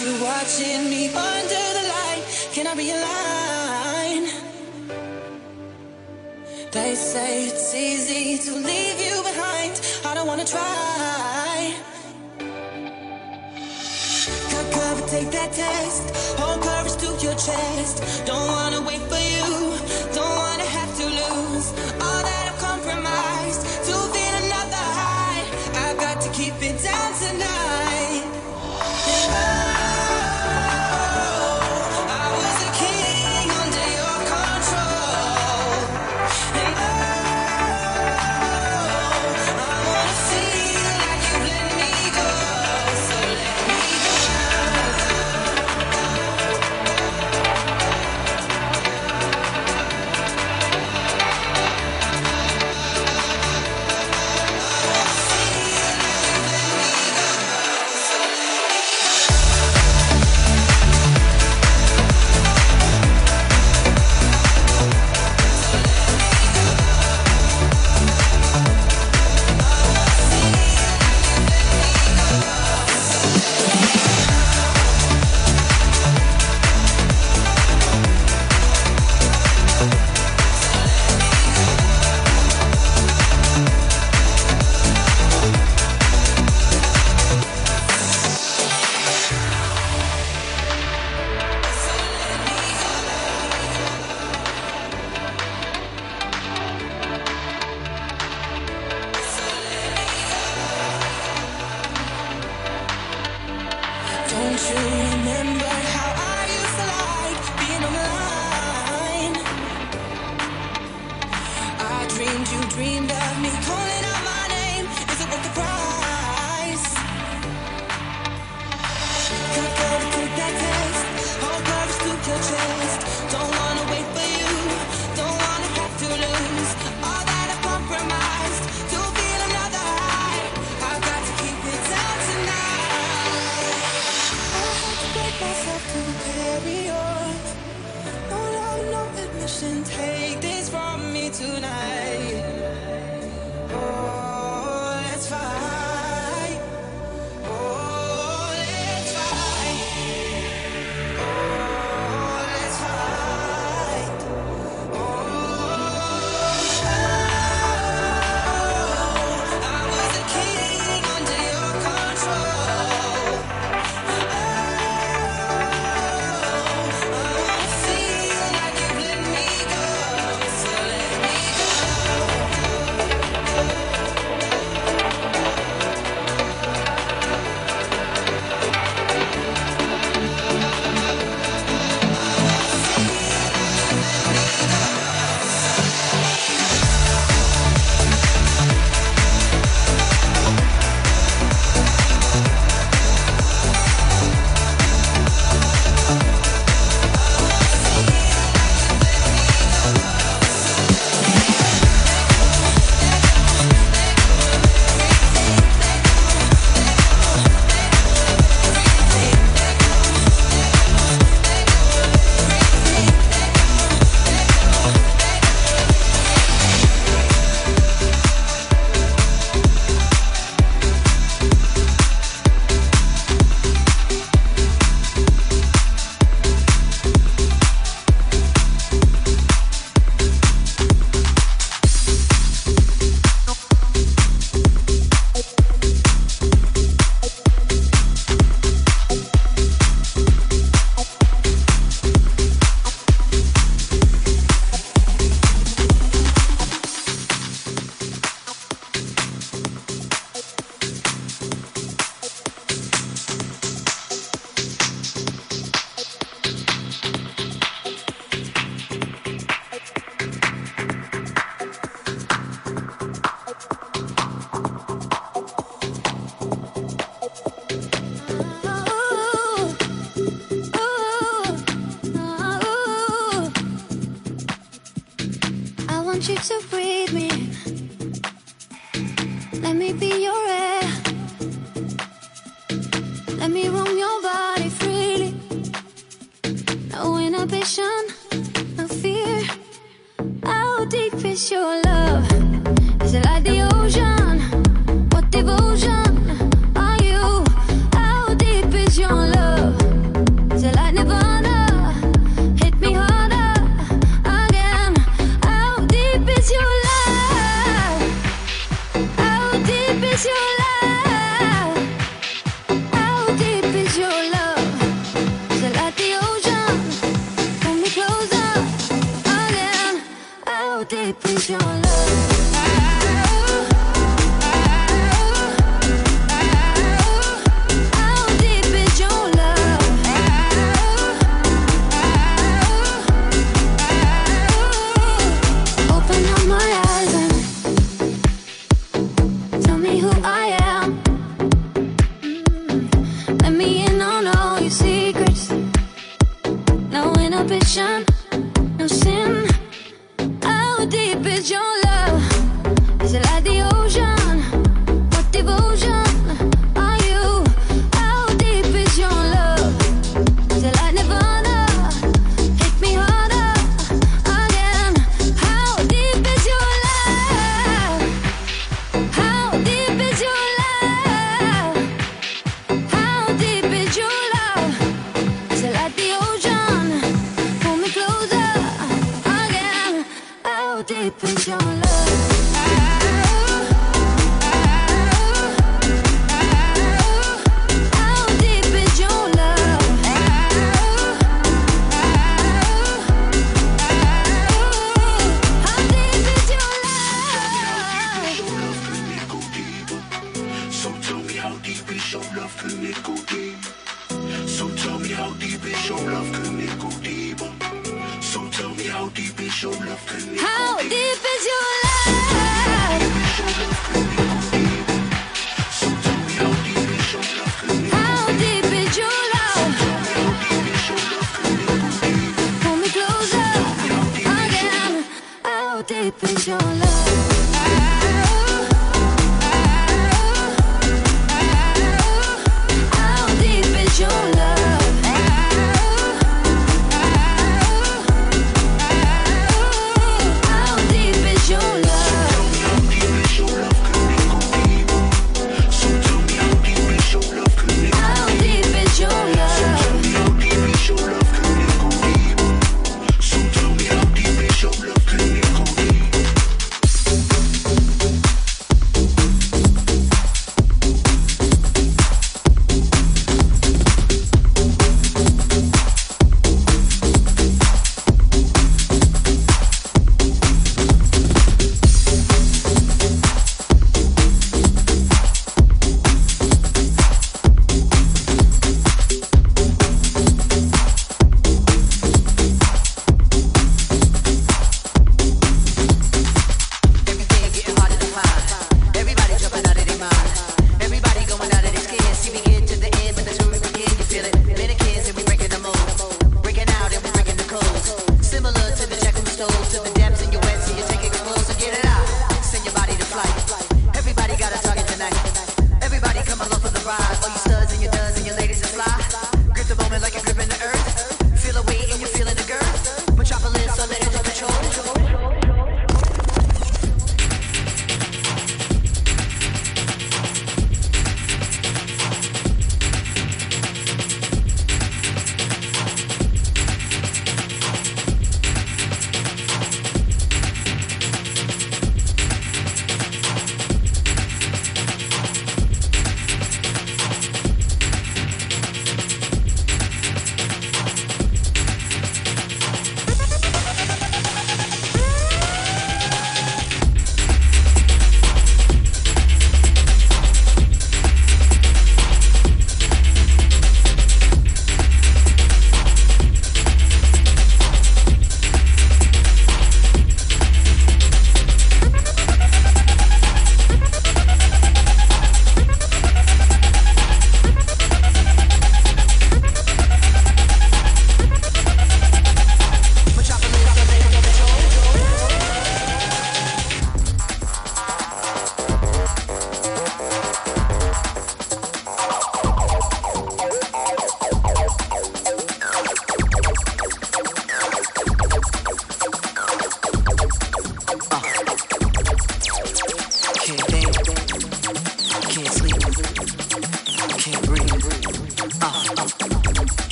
you watching me under the light. Can I be a line? They say it's easy to leave you behind. I don't wanna try. Cut cover, take that test. Hold courage to your chest. Don't wanna wait for. magic surprise. need your love. I deep is your love?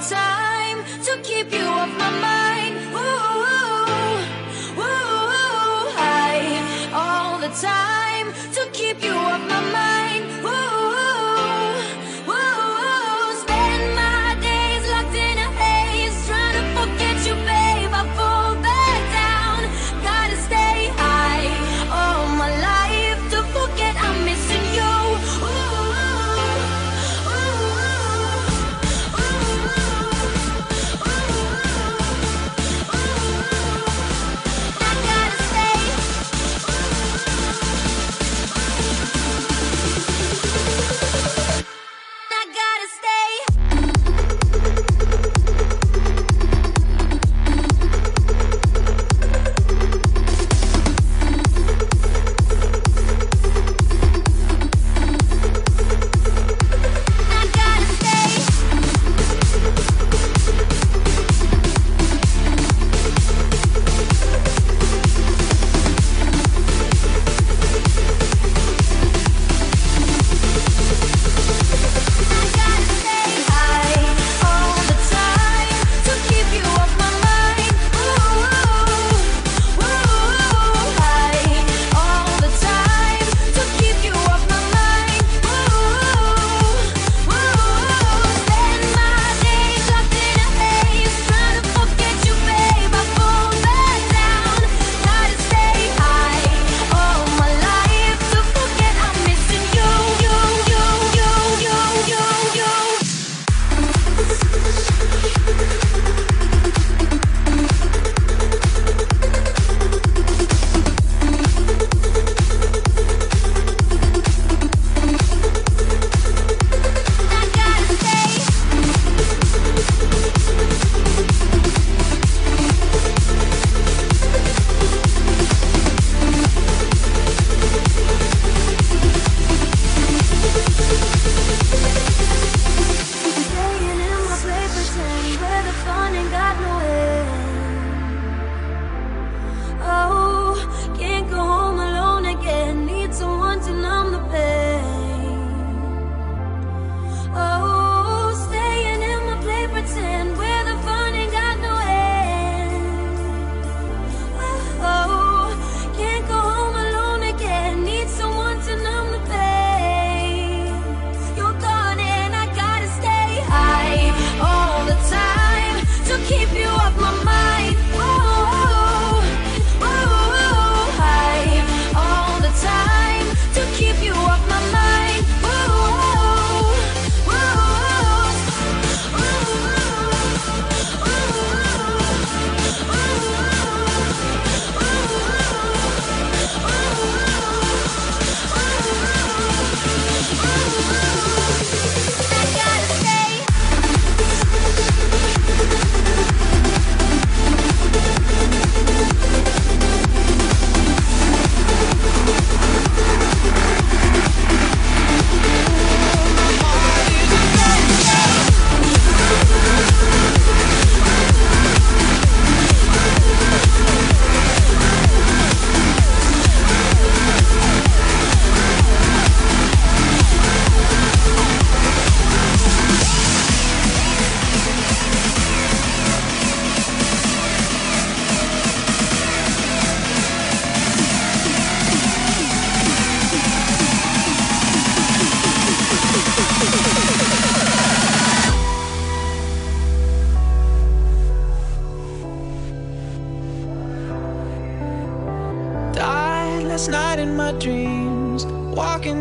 time.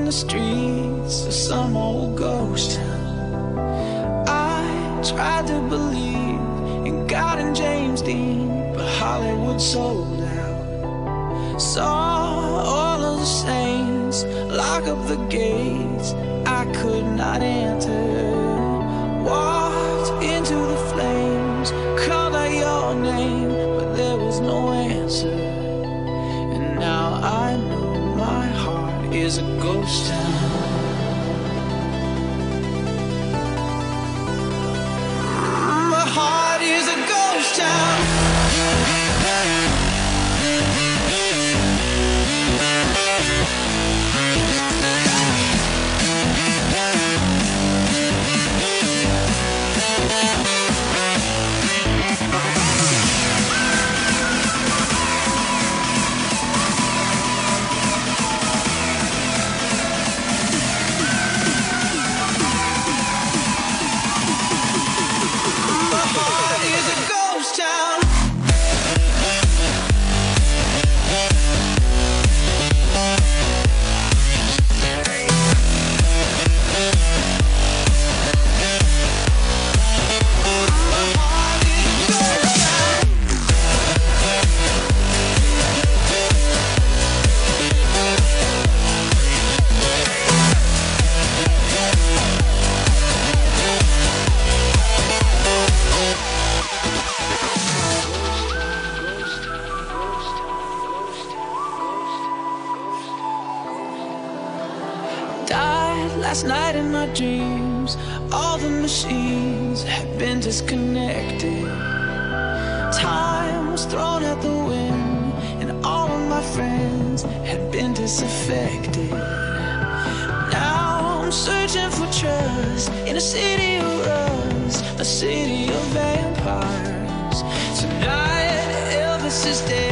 The streets of some old ghost town. I tried to believe in God and James Dean, but Hollywood sold out. Saw all of the saints lock up the gates disaffected. Now I'm searching for trust in a city of rust, a city of vampires. Tonight, Elvis is dead,